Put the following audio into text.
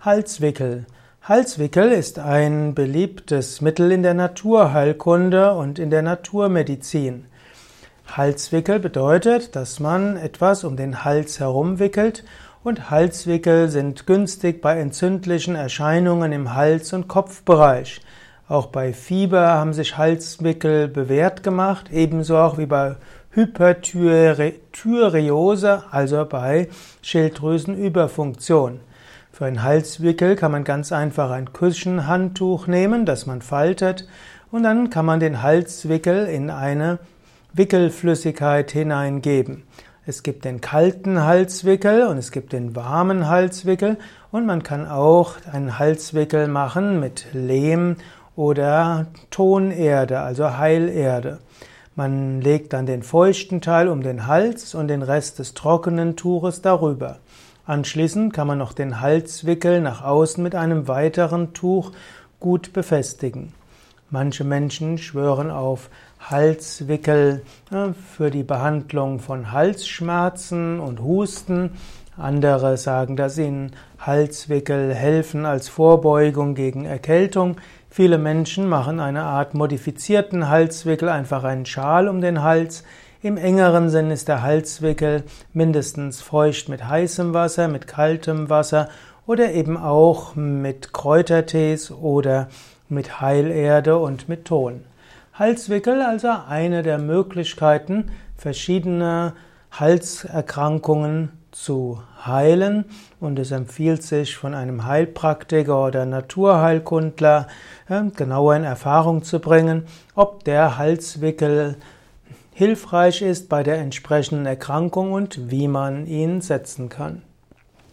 Halswickel. Halswickel ist ein beliebtes Mittel in der Naturheilkunde und in der Naturmedizin. Halswickel bedeutet, dass man etwas um den Hals herum wickelt und Halswickel sind günstig bei entzündlichen Erscheinungen im Hals- und Kopfbereich. Auch bei Fieber haben sich Halswickel bewährt gemacht, ebenso auch wie bei Hyperthyreose, also bei Schilddrüsenüberfunktion. Für einen Halswickel kann man ganz einfach ein Küchenhandtuch nehmen, das man faltet, und dann kann man den Halswickel in eine Wickelflüssigkeit hineingeben. Es gibt den kalten Halswickel und es gibt den warmen Halswickel und man kann auch einen Halswickel machen mit Lehm oder Tonerde, also Heilerde. Man legt dann den feuchten Teil um den Hals und den Rest des trockenen Tuches darüber. Anschließend kann man noch den Halswickel nach außen mit einem weiteren Tuch gut befestigen. Manche Menschen schwören auf Halswickel für die Behandlung von Halsschmerzen und Husten. Andere sagen, dass ihnen Halswickel helfen als Vorbeugung gegen Erkältung. Viele Menschen machen eine Art modifizierten Halswickel, einfach einen Schal um den Hals. Im engeren Sinn ist der Halswickel mindestens feucht mit heißem Wasser, mit kaltem Wasser oder eben auch mit Kräutertees oder mit Heilerde und mit Ton. Halswickel also eine der Möglichkeiten, verschiedene Halserkrankungen zu heilen und es empfiehlt sich von einem Heilpraktiker oder Naturheilkundler genauer in Erfahrung zu bringen, ob der Halswickel hilfreich ist bei der entsprechenden Erkrankung und wie man ihn setzen kann.